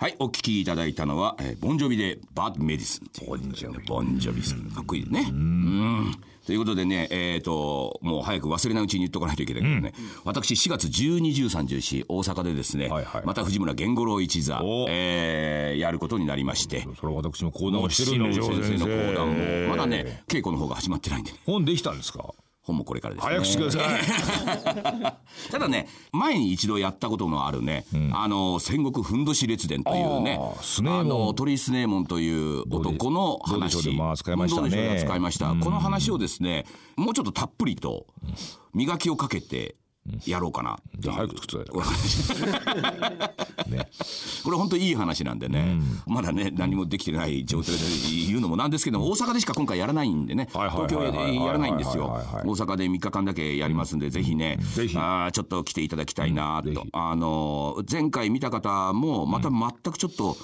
はい、お聞きいただいたのは、えーボンジョビでバッドメディスン。ボンジョビ。ボンジョビさん。かっこいいね。うん。ということでね、えっ、と、もう早く忘れないうちに言っとかないといけないけどね、私4月12、13、14、大阪でですね、はいはいまた藤村源五郎一座お、えーやることになりまして、それは私も講談をしてるんで先生の講談も、まだね、稽古の方が始まってないんでね、本できたんですか？本もこれからですね。早くしてください ただね、前に一度やったことのあるね、あの、戦国ふんどし列伝というねあの、鳥居スネーモンという男の話。でまあ使いましたね使いました。この話をですね、もうちょっとたっぷりと、磨きをかけて、やろうかな。じゃあ早く作ってください。ね。これ本当いい話なんでね、まだね何もできてない状態で言うのもなんですけども大阪でしか今回やらないんでね。東京でやらないんですよ。大阪で3日間だけやりますんでぜひねぜひ。あーちょっと来ていただきたいなと。あのー前回見た方もまた全くちょっと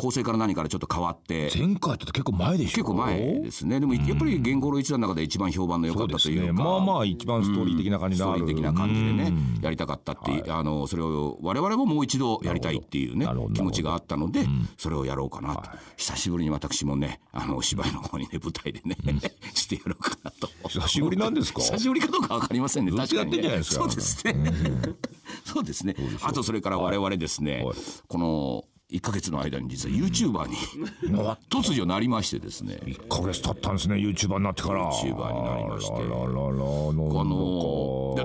構成から何からちょっと変わって。前回って結構前でしょ？結構前ですね。でもやっぱり源五郎一座の中で一番評判の良かったというかですね。まあまあ一番ストーリー的な感じストーリー的な感じでね、やりたかったっていう、あの、それを我々ももう一度やりたいっていうね気持ちがあったので、それをやろうかなと。久しぶりに私もね、あの、お芝居の方にね、舞台でね、してやろうかなと。久しぶりなんですか？久しぶりかどうかわかりませんね。ずっとやってんじゃないね。そうですね。そうですね。あとそれから我々ですねはい、この、1ヶ月の間に実は YouTuber に突如なりましてですね。1ヶ月経ったんですね YouTuber になってから。YouTuber になりまして。あららららあので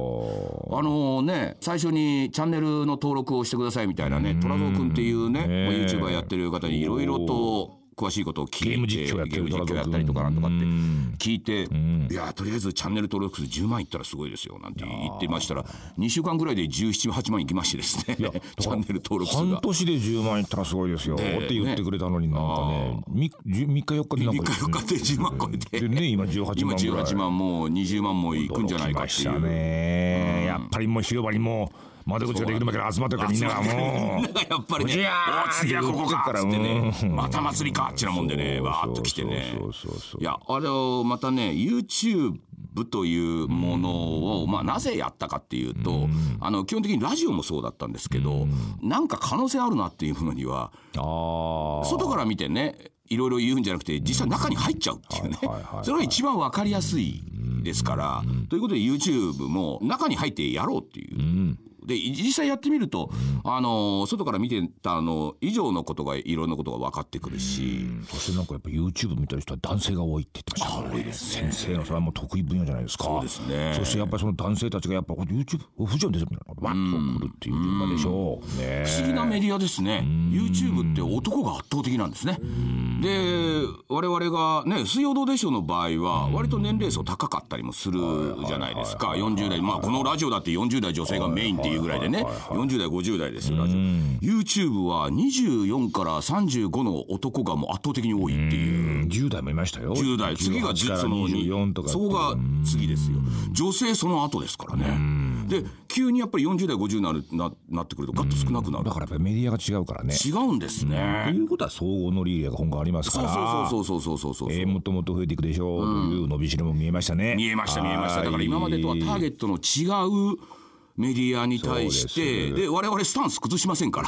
あのね最初にチャンネルの登録をしてくださいみたいなね虎蔵君っていうね、ねまあ YouTuber やってる方にいろいろと詳しいことを聞いてゲーム実況やってるゲーム実況やったりとかなんとかって聞いて、いやとりあえずチャンネル登録数10万いったらすごいですよなんて言ってましたら2週間ぐらいで178万いきましてですね チャンネル登録数が。半年で10万いったらすごいですよ、ええって言ってくれたのになんかね。3, 日4日でなん3か日4日で10万超えて。でね今18今万ぐらい。18万もう20万もいくんじゃないかっていう。やっぱりもう広場にもう窓口ができるまで集まってるからみんながもう。みんながやっぱりねお次はここかっつってね。うんまた祭りかっちなもんでね。わーっと来てね。いやあれをまたね YouTube というものを、まあ、なぜやったかっていうと、あの基本的にラジオもそうだったんですけど、なんか可能性あるなっていうものには外から見てねいろいろ言うんじゃなくて実際中に入っちゃうっていうね。それが一番わかりやすいですからということで YouTube も中に入ってやろうっていう。で実際やってみると、あの外から見てたの以上のことがいろんなことが分かってくるし、そしてなんかやっぱ YouTube 見てる人は男性が多いって言ってましたね。先生のそれはもう得意分野じゃないですか。そうですね。そしてやっぱりその男性たちがやっぱ YouTube 富士山出てるみたいなわっと来るっていう順番でしょう。ね。不思議なメディアですね。YouTube って男が圧倒的なんですね。で我々がね「水曜どうでしょう」の場合は割と年齢層高かったりもするじゃないですか。40代。まあこのラジオだって40代女性がメインっていうぐらいでね40代50代ですよラジオ。YouTube は24から35の男がもう圧倒的に多いっていう。10代もいましたよ。10代。次が18からその24とかそこが次ですよ。女性その後ですからね。で急にやっぱり40代50になるななってくるとガッと少なくなる。だからやっぱりメディアが違うからね。違うんですとねいうことは総合の利益が今後ありますかそうらそうそうそうそうそうそうそう。えーもっともっと増えていくでしょうという伸びしろも見えましたね。見えました見えました。だから今までとはターゲットの違うメディアに対してで我々スタンス崩しませんから。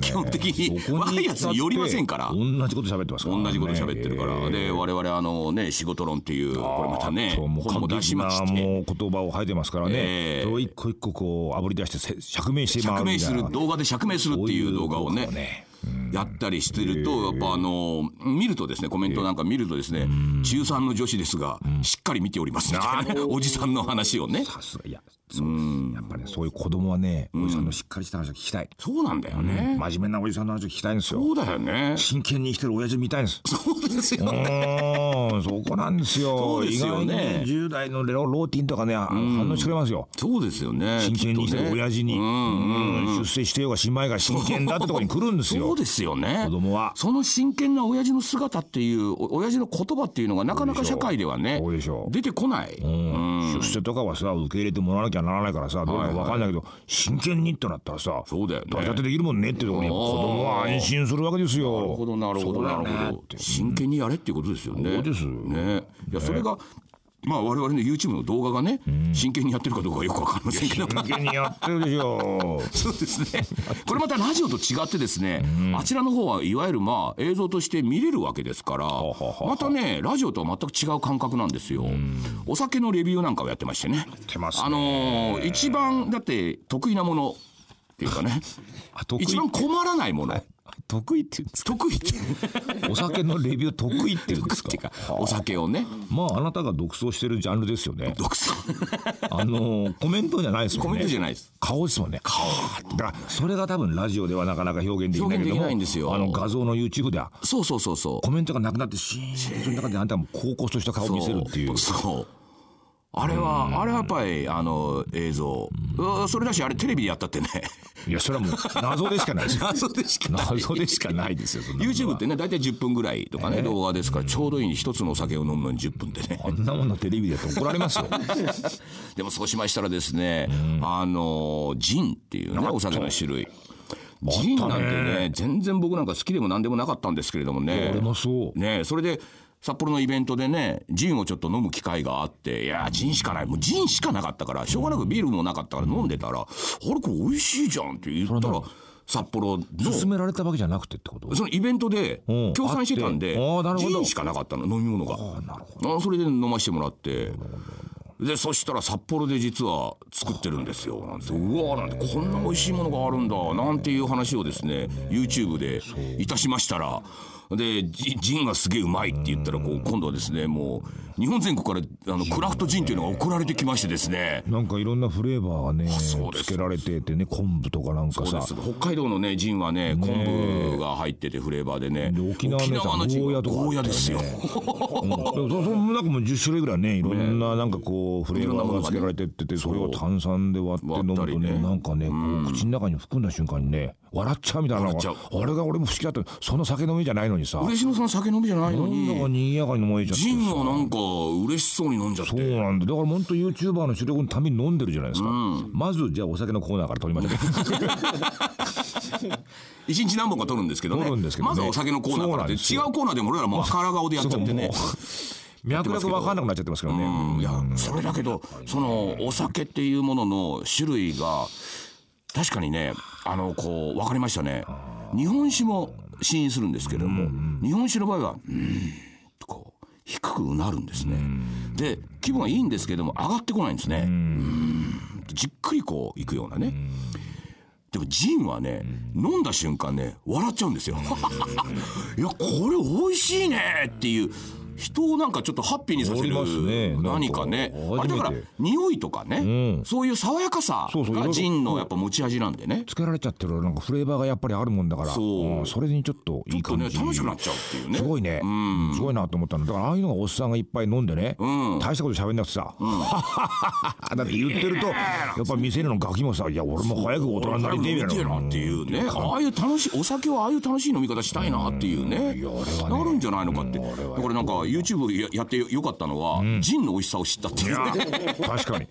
基本的に若いやつに寄りませんから。同じこと喋ってますから、ね、同じこと喋ってるから、で我々あのね仕事論っていうこれまたね本も出しまして。もう言葉を吐いてますからね、ええ。それを一個一個こうあぶり出してせ釈明して回釈明する動画で釈明するっていう動画をねやったりしてるとやっぱあの見るとですねコメントなんか見るとですね中3の女子ですがしっかり見ておりますみたいなね おじさんの話をね。さすが。いやそうやっぱりねそういう子供はねおじさんのしっかりした話を聞きたい、そうなんだよね。真面目なおじさんの話を聞きたいんですよ。そうだよね。真剣に生きてる親父見たいんです。そうですようーん。そこなんですよ。そうですよね。意外に10代のロローティンとかね反応してくれますよ。そうですよね。真剣に生きてる親父に、うん出世してようが新米が真剣だってところに来るんですよ。そうですよね。子供は。その真剣な親父の姿っていうお親父の言葉っていうのがなかなか社会ではね出てこない、出世とかはさ受け入れてもらわなきゃならないからさどうかわかんないけど、真剣にってなったらさそうだよね。誰だってできるもんねってところに子供は安心するわけですよ。なるほどなるほどなるほど。真剣にやれっていうことですよね。そうです。ね。いやそれがまあ我々の YouTube の動画がね、真剣にやってるかどうかよくわかりませんけど。真剣にやってるでしょ。そうですね。これまたラジオと違ってですね、あちらの方はいわゆるまあ映像として見れるわけですから、またね、ラジオとは全く違う感覚なんですよ。お酒のレビューなんかをやってましてね。てますね。あのー一番だって得意なものっていうかね、一番困らないもの。得意って言うんですか？得意って。お酒のレビュー得意って言うんです か？お酒をね。まああなたが独走してるジャンルですよね。独創 あのコメントじゃないですもんね。コメントじゃないです。顔ですもんね。顔。だからそれが多分ラジオではなかなか表現できないけどもないんですよ。あの画像の YouTube ではそうそうそうそう。コメントがなくなってシーンその中であんたも高校とした顔を見せるっていうそう。そうあれは、あれはやっぱりあの映像、うん。それだしあれテレビでやったってね。いやそれはもう 謎でしかないです。よ謎でしかない。謎でしかないですよ YouTube ってね大体10分ぐらいとかね、動画ですからちょうどいい一つのお酒を飲むのに10分でね。あんなものテレビでやって怒られますよ。でもそうしましたらですね、あのジンっていうねお酒の種類。ジンなんてね全然僕なんか好きでも何でもなかったんですけれどもね。俺もそう。ねそれで札幌のイベントでねジンをちょっと飲む機会があっていやジンしかない。もうジンしかなかったからしょうがなくビールもなかったから飲んでたら「あれこれ美味しいじゃん」って言ったら札幌の勧められたわけじゃなくてってこと？そのイベントでうん協賛してたんでジンしかなかったの飲み物が。あそれで飲ましてもらってでそしたら札幌で実は作ってるんですよ。なんてうわーなんてこんな美味しいものがあるんだなんていう話をですね YouTube でいたしましたらでジンがすげえうまいって言ったらこう今度はですねもう日本全国からあのクラフトジンっていうのが送られてきましてですね。なんかいろんなフレーバーがねつけられててね昆布とかなんかさ。北海道のねジンはね昆布が入っててフレーバーでね。で沖縄のジンはゴーヤですよ。うん。そその中も10種類ぐらいねいろんななんかこうフレーバーがつけられてっててそれを炭酸で割って飲むとねなんかね口の中に含んだ瞬間にね笑っちゃうみたいなのがあれが俺も不思議だった。その酒飲みじゃないのにさ。なん嬉野さん酒飲みじゃないのに。だか賑やかに飲まれちゃってジンさはなんか嬉しそうに飲んじゃっそうてなんだ。だから本当 YouTuber の主力のために飲んでるじゃないですか、まずじゃあお酒のコーナーから取りましょう。一日何本か取るんですけどね。ね。まずはお酒のコーナーからで違うコーナーでも俺らもう赤ら顔でやっちゃってね。脈絡分かんなくなっちゃってますけどね、うん。いやそれだけどそのお酒っていうものの種類が確かにねあのこう分かりましたね。日本酒も試飲するんですけれども日本酒の場合はうーん低くうなるんですね。で気分はいいんですけども上がってこないんですね。じっくりこういくようなね。でもジンはね、飲んだ瞬間ね笑っちゃうんですよ。いやこれ美味しいねっていう人をなんかちょっとハッピーにさせる何かね。あれだから匂いとかね、そういう爽やかさがジンのやっぱ持ち味なんでね。つけられちゃってるなんかフレーバーがやっぱりあるもんだから。そう。ん。それにちょっといいちょっとね感じ楽しくなっちゃうっていうね。すごいね、すごいなと思ったのだからああいうのがおっさんがいっぱい飲んでね、大したこと喋んなくてさ、だって言ってるとやっぱ店のガキもさ「いや俺も早く大人になりてえ」みたいな。なっていうね。ああいう楽しいお酒はああいう楽しい飲み方したいなっていうね。なるんじゃないのかって。だからなんか YouTube ややってよかったのはジンの美味しさを知ったっていう。ね確かに。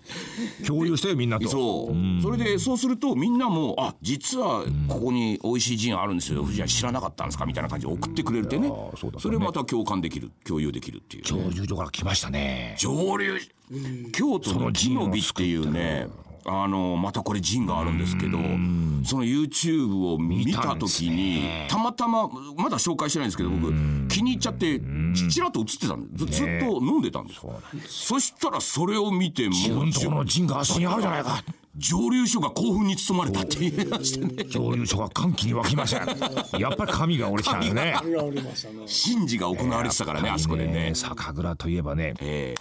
共有してよみんなと。そう、それでそうするとみんなもあ実はここに美味しいジンあるんですよ、じゃあ知らなかったんですかみたいな感じで送ってくれるってね。それまた共感できる。共有できるっていう、ね、上流所から来ましたね。上流。京都の木の美っていうねあのまたこれジンがあるんですけどその YouTube を見た時にたまたままだ紹介してないんですけど僕気に入っちゃってちらっと映ってたんです。ずずっと飲んでたんです。そしたらそれを見てもう自分の陣があそこにあるじゃないか。蒸留所が興奮に包まれたって言いましてね。上流所が歓喜に沸きました やっぱり神が降りたんですねがおりましたね。神事が行われてたからねあそこでね。酒蔵といえばねえ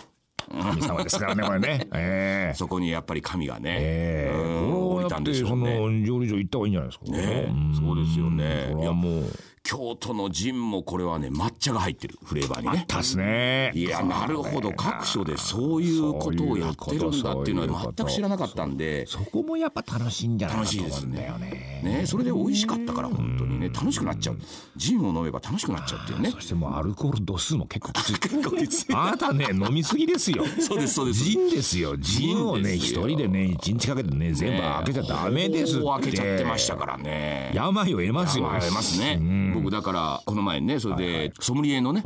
神様ですからねこれね。ええ。そこにやっぱり神がねええ。うん降りたんでしょそうのね上流所行った方がいいんじゃないですかね。そうですよね。こいやもう京都のジンもこれはね抹茶が入ってるフレーバーにね。たっすね。いやなるほど。各所でそういうことをやってるんだっていうのは全く知らなかったんで。そこもやっぱ楽しいんじゃないかと思うんだね。よね。ねそれで美味しかったから本当にね。楽しくなっちゃう。ジンを飲めば楽しくなっちゃうっていうね。そしてもうアルコール度数も結構きつい。結構きつい。あなたね飲みすぎですよ。そうですそうです。ジンですよ。ジンをね一人でね一日かけてね全部開けちゃダメですって。開けちゃってましたからね。病を得ますよ。まあますね僕だからこの前ねそれでソムリエのね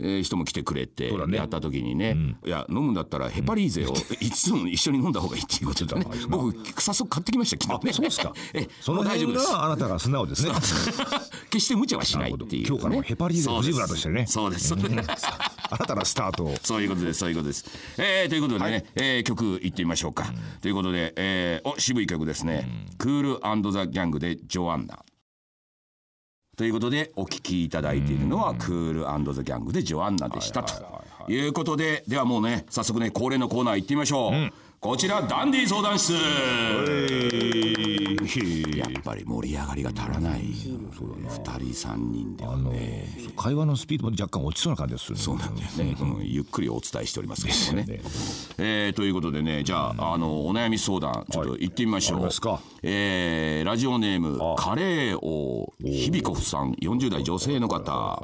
えー人も来てくれてやった時にね、いや飲むんだったらヘパリーゼをいつも一緒に飲んだ方がいいっていうことでね。僕早速買ってきました昨日ね。そうですか。えその大丈夫です。があなたが素直ですね。決して無茶はしないっていう、ね、今日からもヘパリーゼ藤村としてね。そうです。そうです。新たなスタートを。そういうことです。そういうことです、えー、ということでね、えー曲いってみましょうか、ということで、えー、お渋い曲ですね、クールザ・ギャングでジョアンナということでお聴きいただいているのはクールザ・ギャングでジョアンナでしたと。いうことでではもうね早速ね恒例のコーナー行ってみましょう、こちらダンディ相談室。やっぱり盛り上がりが足らない。2人3人ではね。会話のスピードも若干落ちそうな感じでする。そうなんだよね、うん。ゆっくりお伝えしておりますけどもね。えーということでねじゃあ,、あのお悩み相談ちょっと行ってみましょう。ありますか？えーラジオネームカレー王ひびこふさん40代女性の方。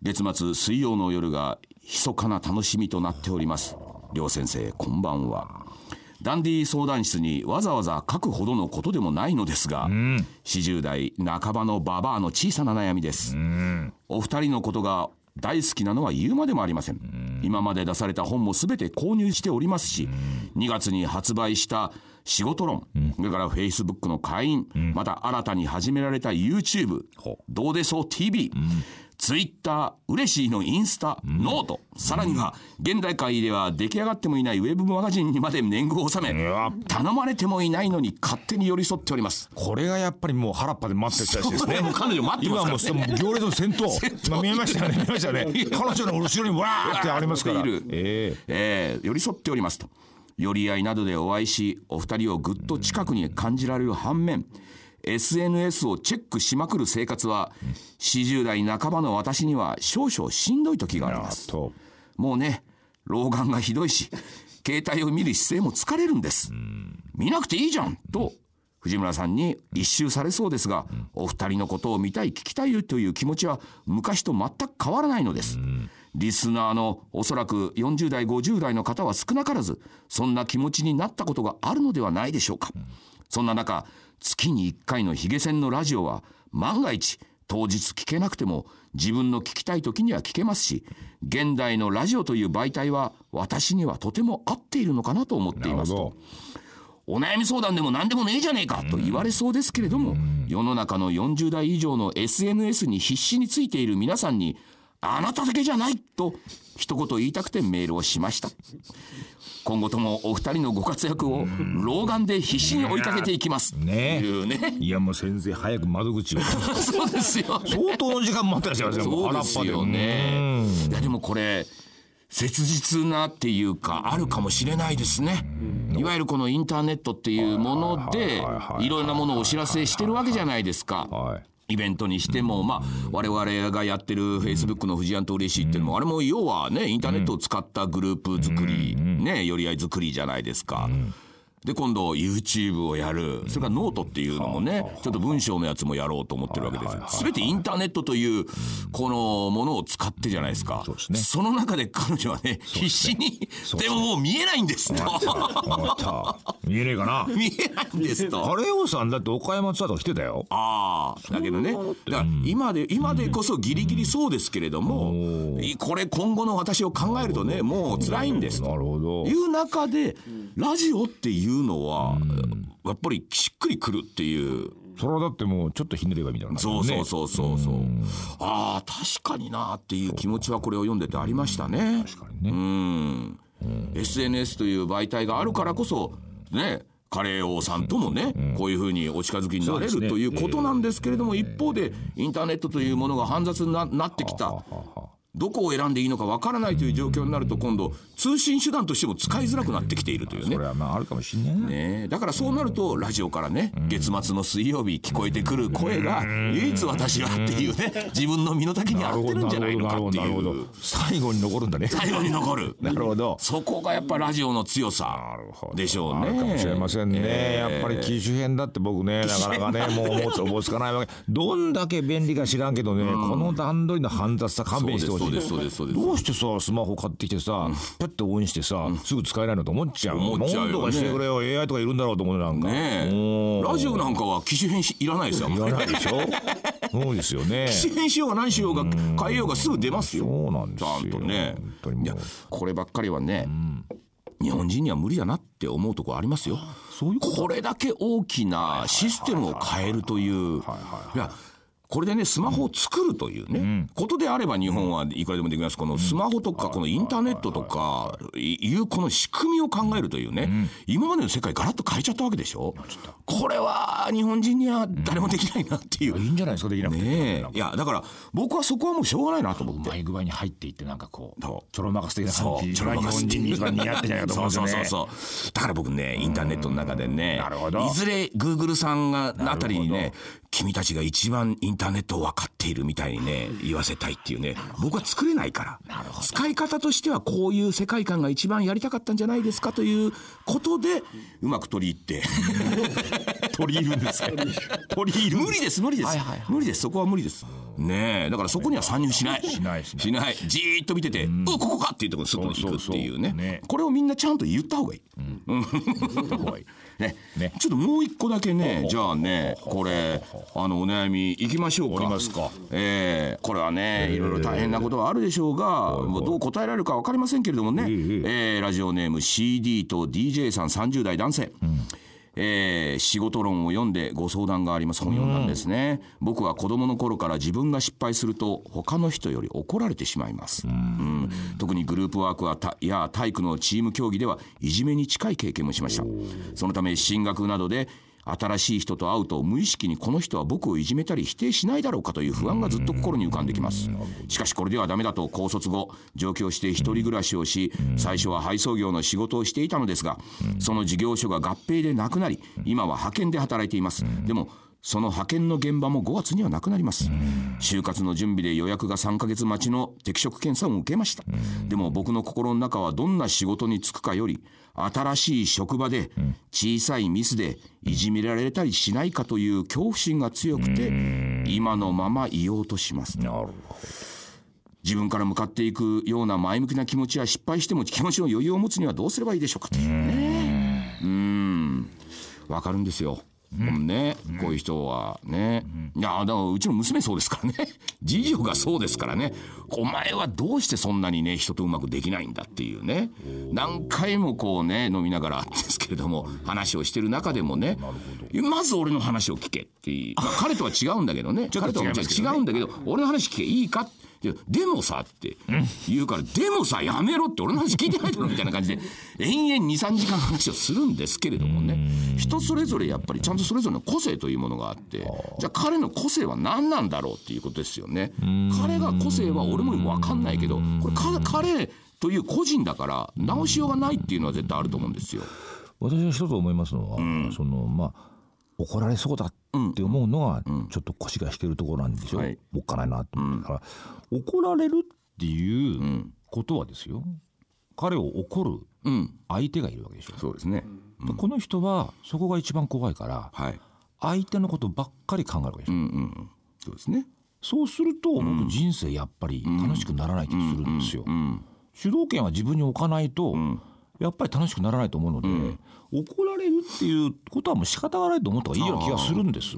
月末水曜の夜が密かな楽しみとなっております両先生こんばんは。ダンディ相談室にわざわざ書くほどのことでもないのですが、40代半ばのババアの小さな悩みです、お二人のことが大好きなのは言うまでもありません、今まで出された本も全て購入しておりますし、2月に発売した仕事論、それから Facebook の会員、また新たに始められた YouTube、どうでそう？TV、ツイッター、嬉しいのインスタ、ノート、さらには現代界では出来上がってもいないウェブマガジンにまで年貢を納め、わ。頼まれてもいないのに勝手に寄り添っております。これがやっぱりもう原っぱで待ってる人たちですね。もう彼女待ってますからね。今もう行列の先頭。まあ見えましたよね。見えましたよね。彼女の後ろにわーってありますから。いるええ。ー寄り添っておりますと。寄り合いなどでお会いしお二人をぐっと近くに感じられる反面 SNS をチェックしまくる生活は40代半ばの私には少々しんどい時がありえます。と。もうね老眼がひどいし携帯を見る姿勢も疲れるんです。見なくていいじゃん！と藤村さんに一周されそうですが、お二人のことを見たい聞きたいという気持ちは昔と全く変わらないのです、リスナーのおそらく40代50代の方は少なからずそんな気持ちになったことがあるのではないでしょうか、そんな中月に1回のヒゲ戦のラジオは万が一当日聞けなくても自分の聞きたい時には聞けますし現代のラジオという媒体は私にはとても合っているのかなと思っています。とお悩み相談でも何でもねえじゃねえかと言われそうですけれども、世の中の40代以上の SNS に必死についている皆さんにあなただけじゃないと一言言いたくてメールをしました。今後ともお二人のご活躍を老眼で必死に追いかけていきます。ね。というね。いやもう先生早く窓口を。そうですよ。相当の時間待ってらっしゃいますよ。もそうですよね。いやでもこれ切実なっていうかあるかもしれないですね。いわゆるこのインターネットっていうものでいろんなものをお知らせしてるわけじゃないですか。はいイベントにしても、まあ、我々がやってるフェイスブックの藤庵と嬉しいっていうのも、あれも要はね、インターネットを使ったグループ作り、ね、寄り合い作りじゃないですか。で、今度 YouTube をやる。それからノートっていうのもね、ちょっと文章のやつもやろうと思ってるわけです。よ。すべてインターネットという、このものを使ってじゃないですか。その中で彼女はね、必死に、でももう見えないんですと。見えねえかな。見えないんですと。カレー王さんだって岡山ツアーとか来てたよ。ああ、だけどね。だ。から今で、今でこそギリギリそうですけれども、いこれ今後の私を考えるとね、もう辛いんですと。なるほど。いう中で、ラジオっていうのは、やっぱりしっくりくるっていう。それはだってもうちょっとひねればみたいなそうそううそうそうそう。ああ、確かになっていう気持ちはこれを読んでてありましたね。確かにねうん。SNS という媒体があるからこそ、ね、カレー王さんともね、こういうふうにお近づきになれるということなんですけれども、一方で、インターネットというものが煩雑にななってきた。どこを選んでいいのかわからないという状況になると、今度、通信手段としても使いづらくなってきているというね。それ。はまああるかもしんないな。ね、だからそうなるとラジオからね月末の水曜日聞こえてくる声が唯一私はっていうね自分の身の丈に合ってるんじゃないのかっていう。最後に残るんだね。最後に残る。なるほど。そこがやっぱラジオの強さでしょうね。かもしれませんね、ええ。やっぱり機種変だって僕ねなかなかねもう思つおぼつかないわけ。どんだけ便利か知らんけどね、この段取りの煩雑さ勘弁してほしいそうですそうですそうです。どうしてさスマホ買ってきてさ、パッてオンしてさ、すぐ使えないのと思っちゃう思っちゃうよね。とかしてくれよ AI とかいるんだろうと思うなんか。ラジオなんかは機種変しいらないですよ言わないでしょ？そうですよね。機種変しようが何しようが変えようがすぐ出ますよ。そうなんですよ。ちゃんとね。いやこればっかりはね、日本人には無理だなって思うところありますよ。これだけ大きなシステムを変えるという。いや これでねスマホを作るというね、ことであれば日本はいくらでもできます。このスマホとかこのインターネットとかいうこの仕組みを考えるというね、今までの世界ガラッと変えちゃったわけでしょ？これは日本人には誰もできないなっていう。いいんじゃないですか？できなくて、ねえ。いやだから僕はそこはもうしょうがないなと思って。うまい具合に入っていってなんかこうちょろまかす的な感じ。一番日本人に一番似合ってないかと思うんですよね。そうそうそうそう。だから僕ね、インターネットの中でね、なるほどいずれグーグルさんがあたりにね、君たちが一番インターネットを分かっているみたいにね、言わせたいっていうね、僕は作れないから。使い方としてはこういう世界観が一番やりたかったんじゃないですかということで、うまく取り入って。取り入るんですか？取り入る。無理です、無理です。無理です、そこは無理です。ねえ、だからそこには参入しない。しないしない。じーっと見てて、うここかっていうところにすぐに行くっていうね。ね。これをみんなちゃんと言った方がいい。ね。ね。ちょっともう一個だけね、じゃあね、これ、あの、お悩みいきましょうか。いますか。えーこれはね、いろいろ大変なことはあるでしょうが、もうどう答えられるか分かりませんけれどもね、えーラジオネーム CD と DJ さん30代男性。えー仕事論を読んでご相談があります。本読んだんですね、僕は子供の頃から自分が失敗すると他の人より怒られてしまいます、うん。特にグループワークはたや体育のチーム競技ではいじめに近い経験もしました。そのため進学などで新しい人と会うと無意識にこの人は僕をいじめたり否定しないだろうかという不安がずっと心に浮かんできます。しかしこれではダメだと高卒後上京して一人暮らしをし最初は配送業の仕事をしていたのですがその事業所が合併でなくなり今は派遣で働いています。でもその派遣の現場も5月にはなくなります。就活の準備で予約が3ヶ月待ちの適職検査を受けました。でも僕の心の中はどんな仕事に就くかより新しい職場で小さいミスでいじめられたりしないかという恐怖心が強くて今のままいようとします。なるほど。自分から向かっていくような前向きな気持ちや失敗しても気持ちの余裕を持つにはどうすればいいでしょうかというね。うん。わかるんですようんね、こういう人はね、いやだからうちの娘そうですからね。次女がそうですからね。お前はどうしてそんなにね人とうまくできないんだっていうね。何回もこうね飲みながらですけれども話をしてる中でもねまず俺の話を聞けっていう、まあ彼とは違うんだけどね。彼とは違うんだけど俺の話聞けいいか？いやでもさって言うから、でもさやめろって俺の話聞いてないだろみたいな感じで延々23時間話をするんですけれどもね。人それぞれやっぱりちゃんとそれぞれの個性というものがあってじゃあ彼の個性は何なんだろうっていうことですよね。彼が個性は俺も分かんないけどこれか彼という個人だから直しようがないっていうのは絶対あると思うんですよ。私は一つ思いますのは、そのまあ怒られそうだって思うのはちょっと腰が引けるところなんですよ、はい。おっかないなと思ってから、怒られるっていうことはですよ。彼を怒るうん、相手がいるわけでしょ、そうですね。でこの人はそこが一番怖いからはい。相手のことばっかり考えるわけでしょ、うんうん。そうですね。そうすると僕人生やっぱり楽しくならない気がするんですよ、うん。主導権は自分に置かないと、やっぱり楽しくならないと思うので、怒られるっていうことはもう仕方がないと思った方がいいような気がするんです。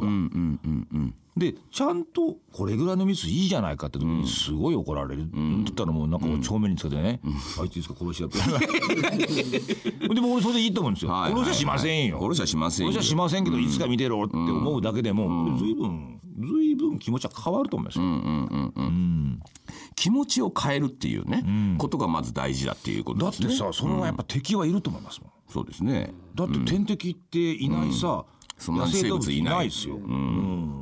でちゃんとこれぐらいのミスいいじゃないかって時にすごい怒られる。って言ったらもうなんかこう正面につけてね、あいついつか殺しやって でも俺それでいいと思うんですよ、はい殺しはしませんよ。殺しはしませんよ。殺しはしませんけどいつか見てろって思うだけでも、ずいぶんずいぶん気持ちは変わると思いますよ、気持ちを変えるっていうね、ことがまず大事だっていうことだってですね。さそれはやっぱ敵はいると思いますもんそうですね。だって天敵っていないさ、そんな生物いないですよ、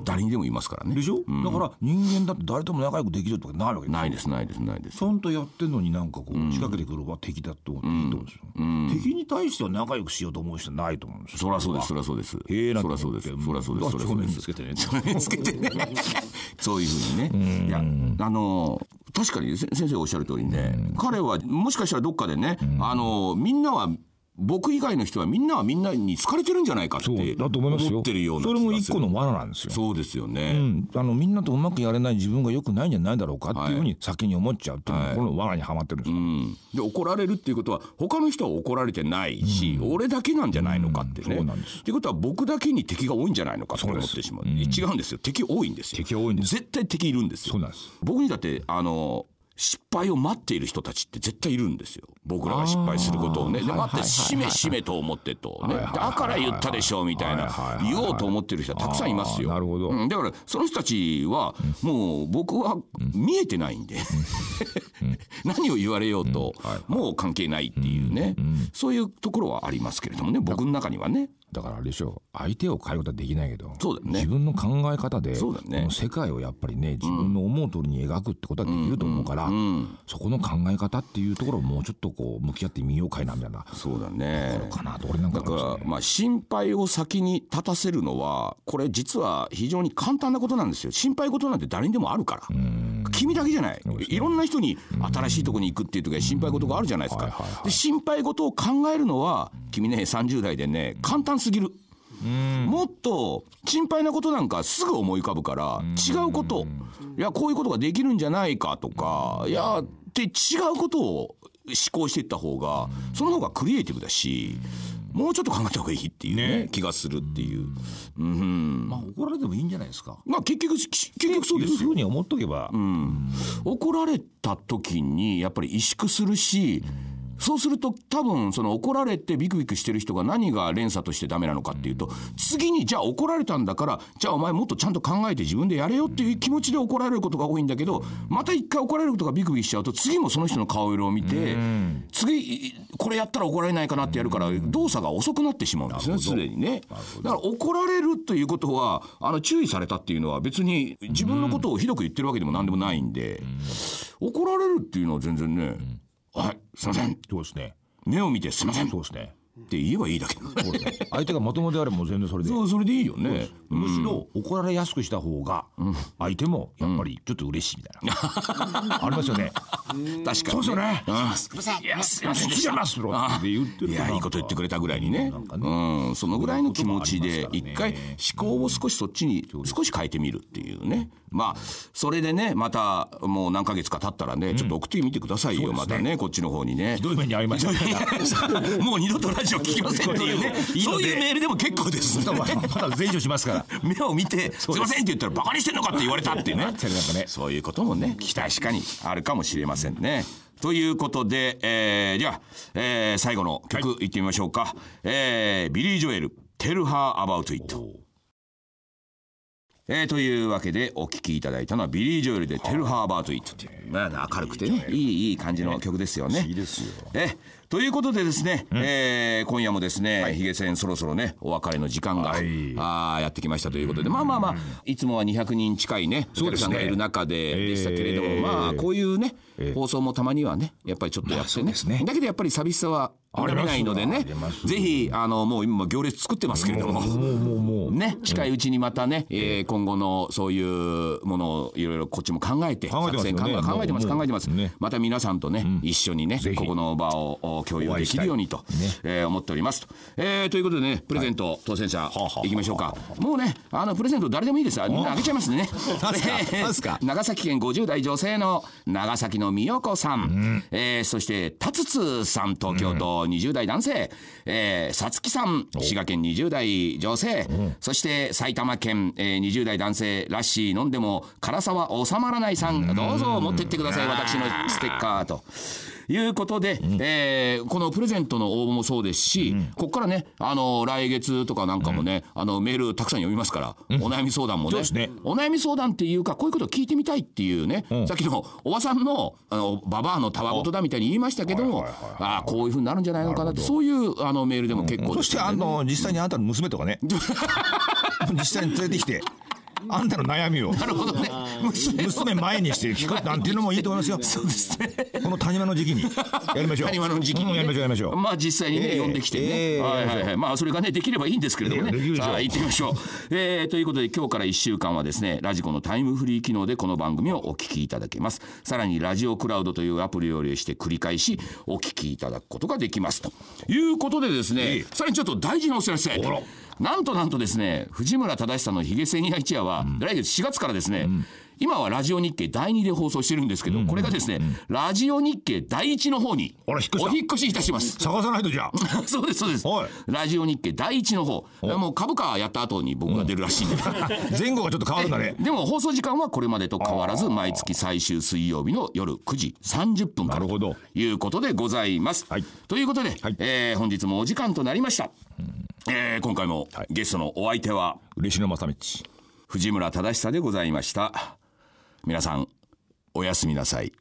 誰にでもいますからね。でしょ、だから人間だって誰とも仲良くできるとかないわけないですないですないですち。ゃんとやってんのになんかこう仕掛けてくるのは敵だって思っていいと思うんですよ、敵に対しては仲良くしようと思う人はないと思うんですよそりゃそうですそりゃそうです。へえなんてそりゃそうです。そりゃそうです。そりゃ正そうです。つけてね正面につけてね。そういうふうにね。いやあの確かにせ先生おっしゃる通りにね、彼はもしかしたらどっかでね、あのみんなは僕以外の人はみんなはみんなに好かれてるんじゃないかってそうだと思いますってるようなそれも一個の罠なんですよ。そうですよね、うん、あのみんなとうまくやれない自分が良くないんじゃないだろうかっていうふうに先に思っちゃうっていうのがこの罠にはまってるんですよ、うん、で怒られるっていうことは他の人は怒られてないし、俺だけなんじゃないのかってね。そうなんです。っていうことは僕だけに敵が多いんじゃないのかって思ってしまう。違うんですよ。敵多いんですよ。敵多いんです。絶対敵いるんですよ。そうなんです。僕にだってあの失敗を待っている人たちって絶対いるんですよ。僕らが失敗することをね。で待ってしめしめと思ってと。ね。だから言ったでしょうみたいな。言おうと思ってる人はたくさんいますよ。なるほど。うん。だからその人たちはもう僕は見えてないんで。何を言われようともう関係ないっていうね。そういうところはありますけれどもね。僕の中にはねだからあれでしょ。う相手を変えることはできないけどそうだよね。自分の考え方でそうだね。この世界をやっぱりね自分の思う通りに描くってことはできると思うから、そこの考え方っていうところをもうちょっとこう向き合ってみようかいなみたいな。そうだね。かなと俺なんかだからまあ心配を先に立たせるのはこれ実は非常に簡単なことなんですよ。心配事なんて誰にでもあるから。君だけじゃない。いろんな人に新しいところに行くっていう時は心配事があるじゃないですか。はいはいはで心配事を考えるのは君ね30代でね簡単すぎる。もっと心配なことなんかすぐ思い浮かぶから違うこと。いやこういうことができるんじゃないかとかいやって違うことを思考していった方がその方がクリエイティブだしもうちょっと考えた方がいいっていうね気がするっていう。うん。まあ怒られてもいいんじゃないですか。まあ結局き結局そうですよ。いうふうに思っとけば、怒られた時にやっぱり萎縮するしそうすると多分その怒られてビクビクしてる人が何が連鎖としてダメなのかっていうと次にじゃあ怒られたんだからじゃあお前もっとちゃんと考えて自分でやれよっていう気持ちで怒られることが多いんだけどまた一回怒られることがビクビクしちゃうと次もその人の顔色を見て次これやったら怒られないかなってやるから動作が遅くなってしまうん。ですね。すでにねだから怒られるということはあの注意されたっていうのは別に自分のことをひどく言ってるわけでも何でもないんで怒られるっていうのは全然ね「はいすいませんそうですね。目を見てすいません」そうですね。て言えばいいだけ相手がまともであればもう全然それで。そうそれでいいよね。むしろ怒られやすくした方が相手もやっぱりちょっと嬉しいみたいな、ありますよね。確かにそうですよね。うん。すみません。いやすいません好きじゃますろって言ってるいやいいこと言ってくれたぐらいにね。うん、そのぐらいの気持ちで一回思考を少しそっちに少し変えてみるっていうね。まあそれでねまたもう何ヶ月か経ったらねちょっと送ってみてくださいよ、またねこっちの方にね。ひどい目に遭いました。もう二度とラジオ聞きませんっていうね。そういうメールでも結構です。まだまだ前処しますから。目を見て「す。いません」って言ったら「バカにしてんのか」って言われたっていうね。そういうこともね確かにあるかもしれませんね。ということで、えーじゃあ、えー最後の曲いってみましょうか、えービリー・ジョエル「Tell Her About It」えーというわけでお聴きいただいたのはビリー・ジョエルで「Tell Her About It」という、まあ、明るくてね。いいいい感じの曲ですよね。いいですよ。えということでですね、えー今夜もですね、ヒゲ戦そろそろねお別れの時間が、はい。あーやってきましたということでまあまあまあいつもは200人近いねお客さんがいる中ででしたけれども、えーまあこういうね、放送もたまにはねやっぱりちょっとやってね,、すね。だけどやっぱり寂しさはありますめないのでねぜひあのもう今行列作ってますけれども。もうね、近いうちにまたね、えー今後のそういうものをいろいろこっちも考えて考えてますよね。作戦考え考えてます考えてます、ね。また皆さんとね、一緒にねここの場をお共有できるようにと、えー思っておりますと、えーということでねプレゼント当選者はあいきましょうか。もうねあのプレゼント誰でもいいです。みんなあげちゃいますね。長崎県50代女性の長崎の美代子さん、えーそして達津さん東京都20代男性、えーさつきさん滋賀県20代女性、そして埼玉県、えー20代男性ラッシー飲んでも辛さは収まらないさん。どうぞ持ってってください。私のステッカーと。いうことで、えーこのプレゼントの応募もそうですし、ここからね、あの来月とかなんかもね、あのメールたくさん読みますから、お悩み相談もねね。お悩み相談っていうかこういうことを聞いてみたいっていうね、さっきのおばさんのあのババアのたわごとだみたいに言いましたけども、ああこういうふうになるんじゃないのかなってそういうあのメールでも結構そしてあの実際にあなたの娘とかね。実際に連れてきてあんたの悩みを。なるほどね。娘娘前にして聞くなんていうのもいいと思いますよ。そうですね。この谷間の時期に。やりましょう。谷間の時期にやりましょうやりましょう。まあ実際にね、ええ。呼んできてね、ええ。はいはいはい。まあそれがねできればいいんですけれどもね、さあ行ってみましょう、えーということで今日から1週間はですねラジコのタイムフリー機能でこの番組をお聞きいただけます。さらにラジオクラウドというアプリを利用して繰り返しお聞きいただくことができます。ということでですね、さらにちょっと大事なお知らせ。らなんとなんとですね藤村忠さんのヒゲ千夜一夜は、来月4月からですね、今はラジオ日経第2で放送してるんですけど、これがですね、ラジオ日経第1の方にお引っ越しいたします。探さないとじゃあ。そうですそうです。はい。ラジオ日経第一の方。もう株価やった後に僕が出るらしいんで。前後がちょっと変わるんだね。でも放送時間はこれまでと変わらず毎月最終水曜日の夜9時30分からということでございます。はい。ということで、はい。えー本日もお時間となりました。えー今回もはい。ゲストのお相手は嬉野正道。藤村忠久でございました。皆さんおやすみなさい。